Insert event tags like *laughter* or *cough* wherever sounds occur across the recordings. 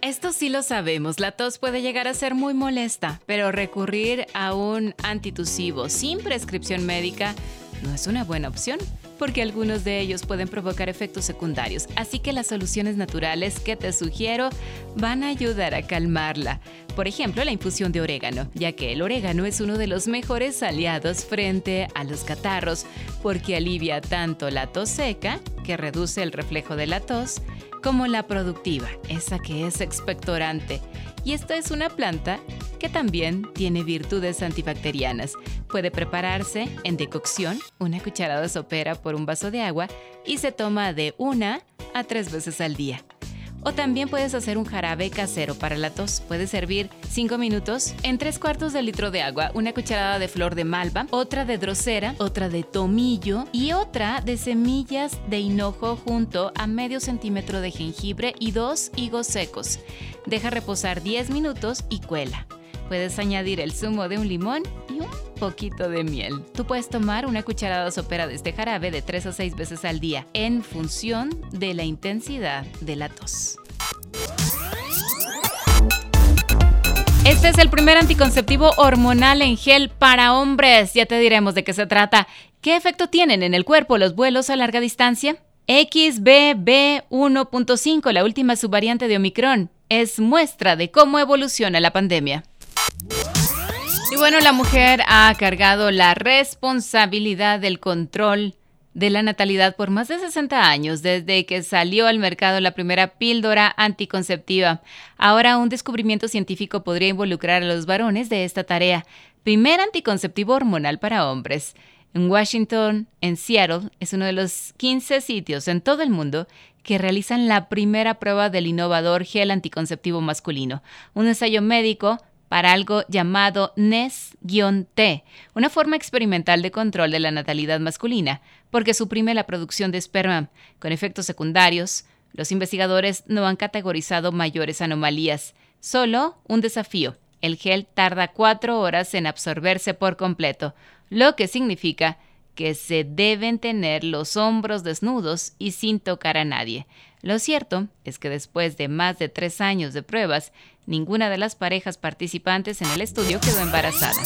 Esto sí lo sabemos, la tos puede llegar a ser muy molesta, pero recurrir a un antitusivo sin prescripción médica no es una buena opción, porque algunos de ellos pueden provocar efectos secundarios, así que las soluciones naturales que te sugiero van a ayudar a calmarla. Por ejemplo, la infusión de orégano, ya que el orégano es uno de los mejores aliados frente a los catarros, porque alivia tanto la tos seca, que reduce el reflejo de la tos, como la productiva, esa que es expectorante. Y esta es una planta que también tiene virtudes antibacterianas. Puede prepararse en decocción, una cucharada sopera por un vaso de agua y se toma de una a tres veces al día. O también puedes hacer un jarabe casero para la tos. Puedes servir 5 minutos en 3 cuartos de litro de agua, una cucharada de flor de malva, otra de drosera, otra de tomillo y otra de semillas de hinojo junto a medio centímetro de jengibre y dos higos secos. Deja reposar 10 minutos y cuela. Puedes añadir el zumo de un limón y un poquito de miel. Tú puedes tomar una cucharada sopera de este jarabe de 3 a 6 veces al día en función de la intensidad de la tos. Este es el primer anticonceptivo hormonal en gel para hombres. Ya te diremos de qué se trata. ¿Qué efecto tienen en el cuerpo los vuelos a larga distancia? XBB1.5, la última subvariante de Omicron, es muestra de cómo evoluciona la pandemia. Bueno, la mujer ha cargado la responsabilidad del control de la natalidad por más de 60 años, desde que salió al mercado la primera píldora anticonceptiva. Ahora un descubrimiento científico podría involucrar a los varones de esta tarea. Primer anticonceptivo hormonal para hombres. En Washington, en Seattle, es uno de los 15 sitios en todo el mundo que realizan la primera prueba del innovador gel anticonceptivo masculino, un ensayo médico para algo llamado NES-T, una forma experimental de control de la natalidad masculina, porque suprime la producción de esperma, con efectos secundarios. Los investigadores no han categorizado mayores anomalías, solo un desafío. El gel tarda cuatro horas en absorberse por completo, lo que significa que se deben tener los hombros desnudos y sin tocar a nadie. Lo cierto es que después de más de tres años de pruebas, ninguna de las parejas participantes en el estudio quedó embarazada.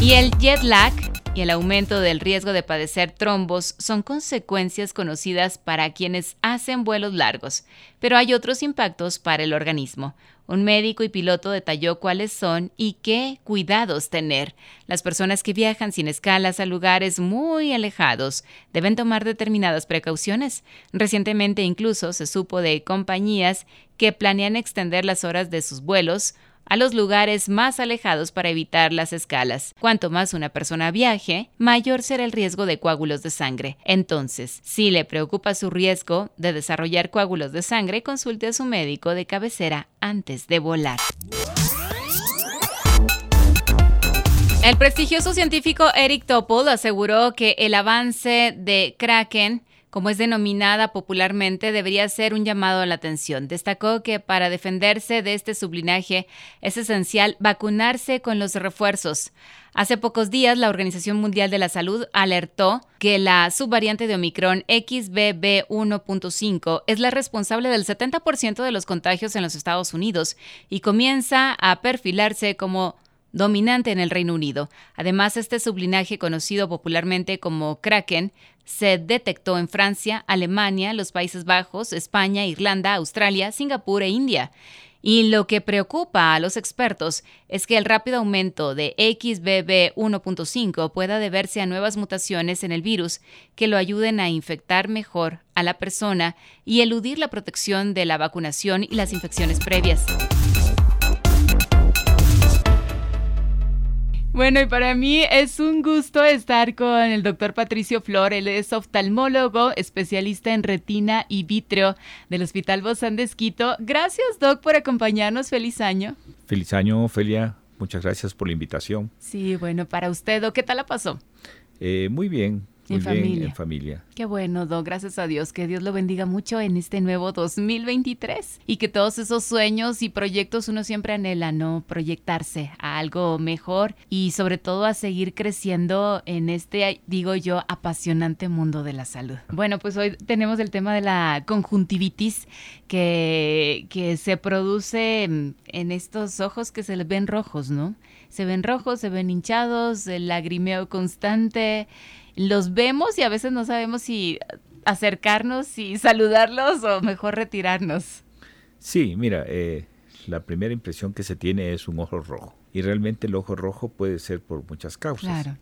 Y el jet lag y el aumento del riesgo de padecer trombos son consecuencias conocidas para quienes hacen vuelos largos, pero hay otros impactos para el organismo. Un médico y piloto detalló cuáles son y qué cuidados tener. Las personas que viajan sin escalas a lugares muy alejados deben tomar determinadas precauciones. Recientemente incluso se supo de compañías que planean extender las horas de sus vuelos a los lugares más alejados para evitar las escalas. Cuanto más una persona viaje, mayor será el riesgo de coágulos de sangre. Entonces, si le preocupa su riesgo de desarrollar coágulos de sangre, consulte a su médico de cabecera antes de volar. El prestigioso científico Eric Topol aseguró que el avance de Kraken como es denominada popularmente, debería ser un llamado a la atención. Destacó que para defenderse de este sublinaje es esencial vacunarse con los refuerzos. Hace pocos días, la Organización Mundial de la Salud alertó que la subvariante de Omicron XBB1.5 es la responsable del 70% de los contagios en los Estados Unidos y comienza a perfilarse como dominante en el Reino Unido. Además, este sublinaje, conocido popularmente como Kraken, se detectó en Francia, Alemania, los Países Bajos, España, Irlanda, Australia, Singapur e India. Y lo que preocupa a los expertos es que el rápido aumento de XBB 1.5 pueda deberse a nuevas mutaciones en el virus que lo ayuden a infectar mejor a la persona y eludir la protección de la vacunación y las infecciones previas. Bueno, y para mí es un gusto estar con el doctor Patricio Flor. Él es oftalmólogo, especialista en retina y vitreo del Hospital Bozán de Esquito. Gracias, doc, por acompañarnos. Feliz año. Feliz año, Ofelia. muchas gracias por la invitación. Sí, bueno, para usted, ¿qué tal la pasó? Eh, muy bien, muy En bien, familia. en familia. Qué bueno, Do, gracias a Dios. Que Dios lo bendiga mucho en este nuevo 2023 y que todos esos sueños y proyectos uno siempre anhela, ¿no? Proyectarse a algo mejor y sobre todo a seguir creciendo en este, digo yo, apasionante mundo de la salud. Bueno, pues hoy tenemos el tema de la conjuntivitis que, que se produce en en estos ojos que se les ven rojos, ¿no? Se ven rojos, se ven hinchados, el lagrimeo constante los vemos y a veces no sabemos si acercarnos y saludarlos o mejor retirarnos. Sí, mira, eh, la primera impresión que se tiene es un ojo rojo. Y realmente el ojo rojo puede ser por muchas causas. Claro.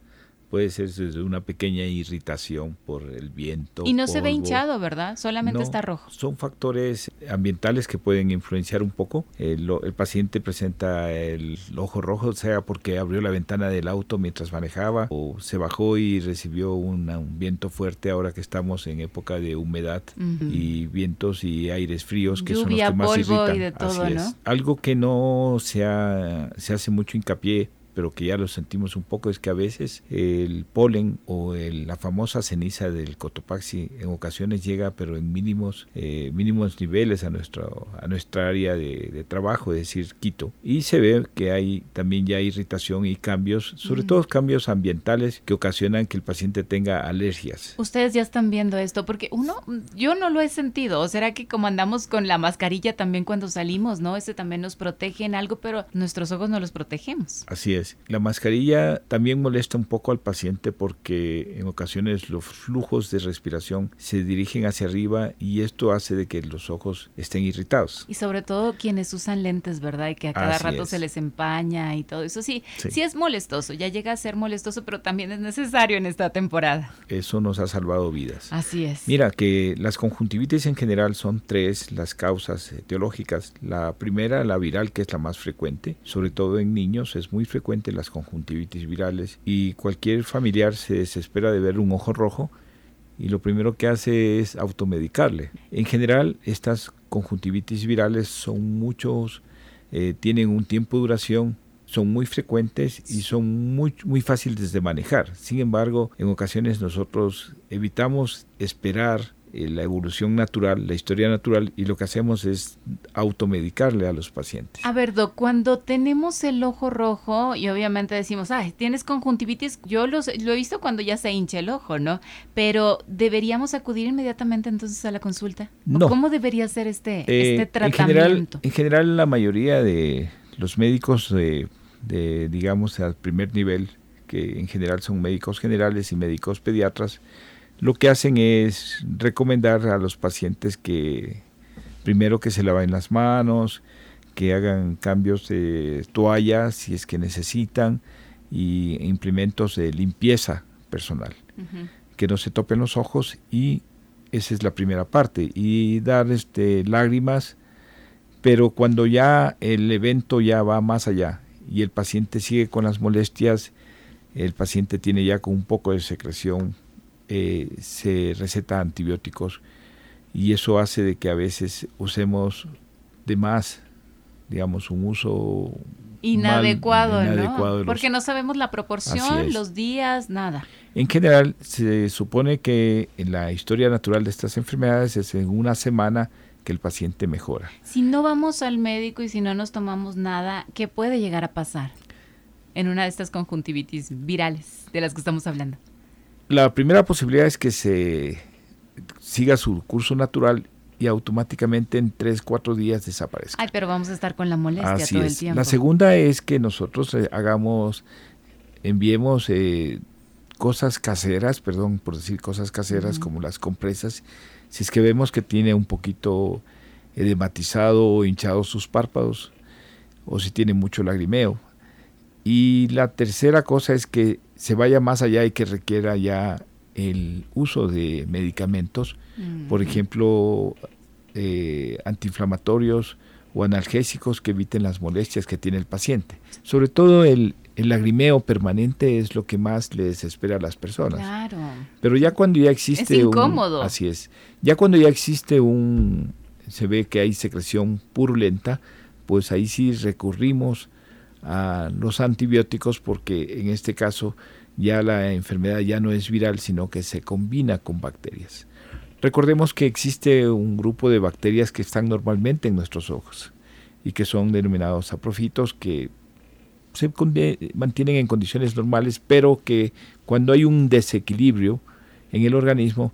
Puede ser desde una pequeña irritación por el viento. Y no se ve hinchado, ¿verdad? Solamente No, está rojo. Son factores ambientales que pueden influenciar un poco. El, lo- el paciente presenta el ojo rojo, sea porque abrió la ventana del auto mientras manejaba o se bajó y recibió una- un viento fuerte ahora que estamos en época de humedad y vientos y aires fríos que Lluvia, son los que más polvo y irritan. de todo, Así es. ¿no? Algo que no se, ha- se hace mucho hincapié pero que ya lo sentimos un poco es que a veces el polen o el- la famosa ceniza del cotopaxi en ocasiones llega pero en mínimos eh, mínimos niveles a nuestro a nuestra área de, de trabajo es decir Quito y se ve que hay también ya irritación y cambios sobre todo cambios ambientales que ocasionan que el paciente tenga alergias Ustedes ya están viendo esto, porque uno, yo no lo he sentido. ¿O será que como andamos con la mascarilla también cuando salimos, no? Ese también nos protege en algo, pero nuestros ojos no los protegemos. Así es. La mascarilla también molesta un poco al paciente porque en ocasiones los flujos de respiración se dirigen hacia arriba y esto hace de que los ojos estén irritados. Y sobre todo quienes usan lentes, ¿verdad? Y que a cada Así rato es. se les empaña y todo eso. Sí, sí, Sí. es molestoso, ya llega a ser molestoso, pero también es necesario en esta temporada. Eso nos ha salvado vidas. Así es. Mira que las conjuntivitis en general son tres las causas etiológicas. La primera, la viral, que es la más frecuente, sobre todo en niños, es muy frecuente las conjuntivitis virales y cualquier familiar se desespera de ver un ojo rojo y lo primero que hace es automedicarle. En general, estas conjuntivitis virales son muchos, eh, tienen un tiempo de duración, son muy frecuentes y son muy, muy fáciles de manejar. Sin embargo, en ocasiones nosotros evitamos esperar la evolución natural, la historia natural, y lo que hacemos es automedicarle a los pacientes. A ver, Doc, cuando tenemos el ojo rojo y obviamente decimos, ay, tienes conjuntivitis, yo los, lo he visto cuando ya se hincha el ojo, ¿no? Pero ¿deberíamos acudir inmediatamente entonces a la consulta? ¿O No. ¿Cómo debería ser este, Eh, este en, general, tratamiento? en general, la mayoría de los médicos de, de, digamos, al primer nivel, que en general son médicos generales y médicos pediatras, lo que hacen es recomendar a los pacientes que primero que se laven las manos, que hagan cambios de toallas si es que necesitan y implementos de limpieza personal. Que no se topen los ojos y esa es la primera parte y dar este lágrimas pero cuando ya el evento ya va más allá y el paciente sigue con las molestias el paciente tiene ya con un poco de secreción eh, se receta antibióticos y eso hace de que a veces usemos de más digamos un uso Inadecuado, mal- ¿no? inadecuado de los- Porque no sabemos la proporción, los días, nada. En general, se supone que en la historia natural de estas enfermedades es en una semana que el paciente mejora. Si no vamos al médico y si no nos tomamos nada, ¿qué puede llegar a pasar en una de estas conjuntivitis virales de las que estamos hablando? La primera posibilidad es que se siga su curso natural y automáticamente en 3, 4 días desaparezca. Ay, pero vamos a estar con la molestia Así todo es. el tiempo. La segunda es que nosotros eh, hagamos, enviemos eh, cosas caseras, perdón por decir cosas caseras como las compresas, si es que vemos que tiene un poquito edematizado o hinchado sus párpados o si tiene mucho lagrimeo. Y la tercera cosa es que se vaya más allá y que requiera ya el uso de medicamentos, Mm. por ejemplo, eh, antiinflamatorios o analgésicos que eviten las molestias que tiene el paciente. Sobre todo el, el lagrimeo permanente es lo que más le desespera a las personas. Claro. Pero ya cuando ya existe Es un- incómodo. así es. Ya cuando ya existe un se ve que hay secreción purulenta, pues ahí sí recurrimos a los antibióticos porque en este caso ya la enfermedad ya no es viral, sino que se combina con bacterias. Recordemos que existe un grupo de bacterias que están normalmente en nuestros ojos y que son denominados saprofitos que se mantienen en condiciones normales, pero que cuando hay un desequilibrio en el organismo,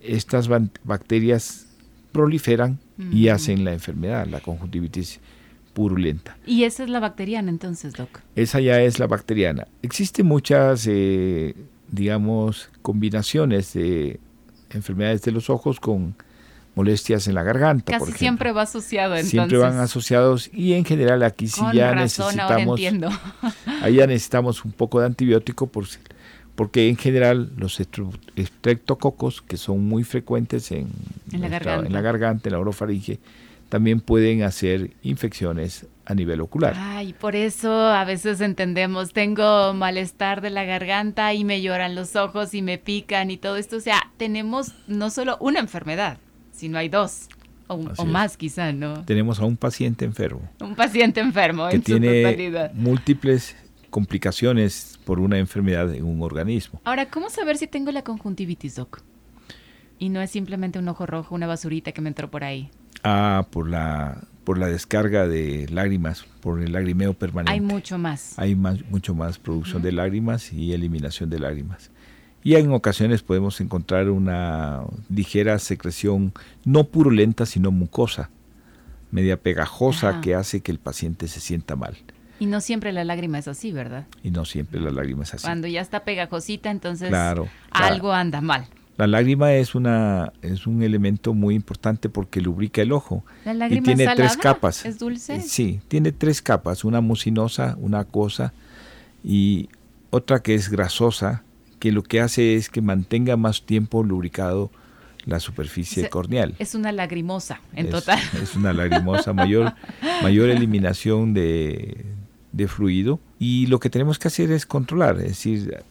estas bacterias proliferan y hacen la enfermedad, la conjuntivitis purulenta. ¿Y esa es la bacteriana entonces, Doc? Esa ya es la bacteriana. Existen muchas, eh, digamos, combinaciones de enfermedades de los ojos con molestias en la garganta. Casi siempre va asociado entonces. Siempre van asociados y en general aquí sí ya necesitamos, *laughs* ahí ya necesitamos un poco de antibiótico por, porque en general los estreptococos que son muy frecuentes en, la, garganta. en la garganta, en la orofaringe, también pueden hacer infecciones a nivel ocular. Ay, por eso a veces entendemos, tengo malestar de la garganta y me lloran los ojos y me pican y todo esto. O sea, tenemos no solo una enfermedad, sino hay dos. O, más quizá, ¿no? Tenemos a un paciente enfermo. Un paciente enfermo que en tiene múltiples complicaciones por una enfermedad en un organismo. Ahora, ¿cómo saber si tengo la conjuntivitis, Doc? Y no es simplemente un ojo rojo, una basurita que me entró por ahí. Ah, por la, por la descarga de lágrimas, por el lagrimeo permanente. Hay mucho más. Hay más, mucho más producción de lágrimas y eliminación de lágrimas. Y en ocasiones podemos encontrar una ligera secreción, no purulenta, sino mucosa, media pegajosa, que hace que el paciente se sienta mal. Y no siempre la lágrima es así, ¿verdad? Y no siempre la lágrima es así. Cuando ya está pegajosita, entonces algo anda mal. La lágrima es una es un elemento muy importante porque lubrica el ojo. La lágrima y tiene tres capas. ¿Es dulce? Sí, tiene tres capas, una mucinosa, una acuosa y otra que es grasosa, que lo que hace es que mantenga más tiempo lubricado la superficie corneal. Es una lagrimosa, en total. Es una lagrimosa, mayor, *laughs* mayor eliminación de, de fluido. Y lo que tenemos que hacer es controlar, es decir,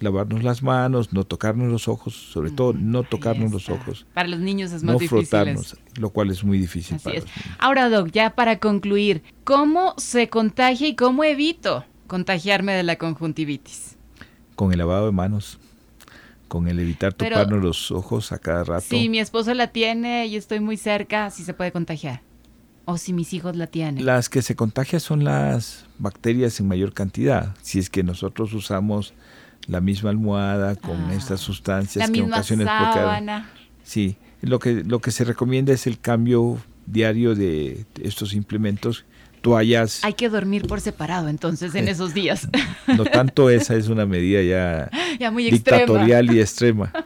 lavarnos las manos, no tocarnos los ojos, sobre todo no tocarnos los ojos. Para los niños es más no difícil. frotarnos, lo cual es muy difícil para Los niños. Ahora, Doc, ya para concluir, ¿cómo se contagia y cómo evito contagiarme de la conjuntivitis? Con el lavado de manos, con el evitar tocarnos los ojos a cada rato. Si mi esposo la tiene y estoy muy cerca, sí se puede contagiar. O si mis hijos la tienen. Las que se contagian son las bacterias en mayor cantidad. Si es que nosotros usamos la misma almohada con ah, estas sustancias la que misma ocasiones sábana. sí, lo que lo que se recomienda es el cambio diario de estos implementos toallas. Hay que dormir por separado entonces en esos días. No tanto esa es una medida ya, *laughs* ya muy dictatorial y extrema. *laughs*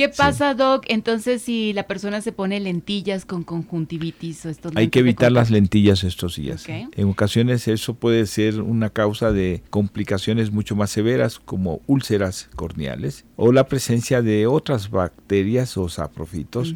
¿Qué pasa, Doc? Entonces, si la persona se pone lentillas con conjuntivitis o estos Hay que evitar las lentillas estos días. En ocasiones eso puede ser una causa de complicaciones mucho más severas como úlceras corneales o la presencia de otras bacterias o saprofitos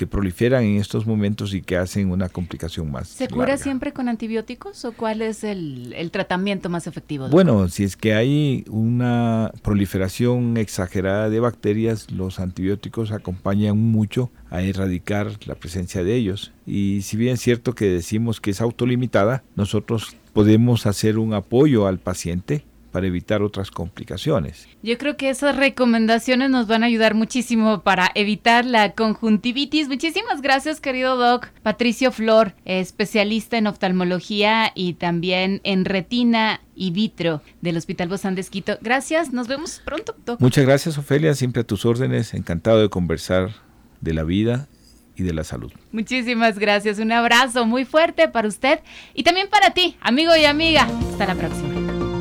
que proliferan en estos momentos y que hacen una complicación más. ¿Se cura siempre con antibióticos o cuál es el, tratamiento más efectivo? Bueno, si es que hay una proliferación exagerada de bacterias, los antibióticos acompañan mucho a erradicar la presencia de ellos. Y si bien es cierto que decimos que es autolimitada, nosotros podemos hacer un apoyo al paciente para evitar otras complicaciones. Yo creo que esas recomendaciones nos van a ayudar muchísimo para evitar la conjuntivitis. Muchísimas gracias, querido Doc. Patricio Flor, especialista en oftalmología y también en retina y vitro del Hospital Bozán de Esquito. Gracias, nos vemos pronto, Doc. Muchas gracias, Ofelia, siempre a tus órdenes. Encantado de conversar de la vida y de la salud. Muchísimas gracias, un abrazo muy fuerte para usted y también para ti, amigo y amiga. Hasta la próxima.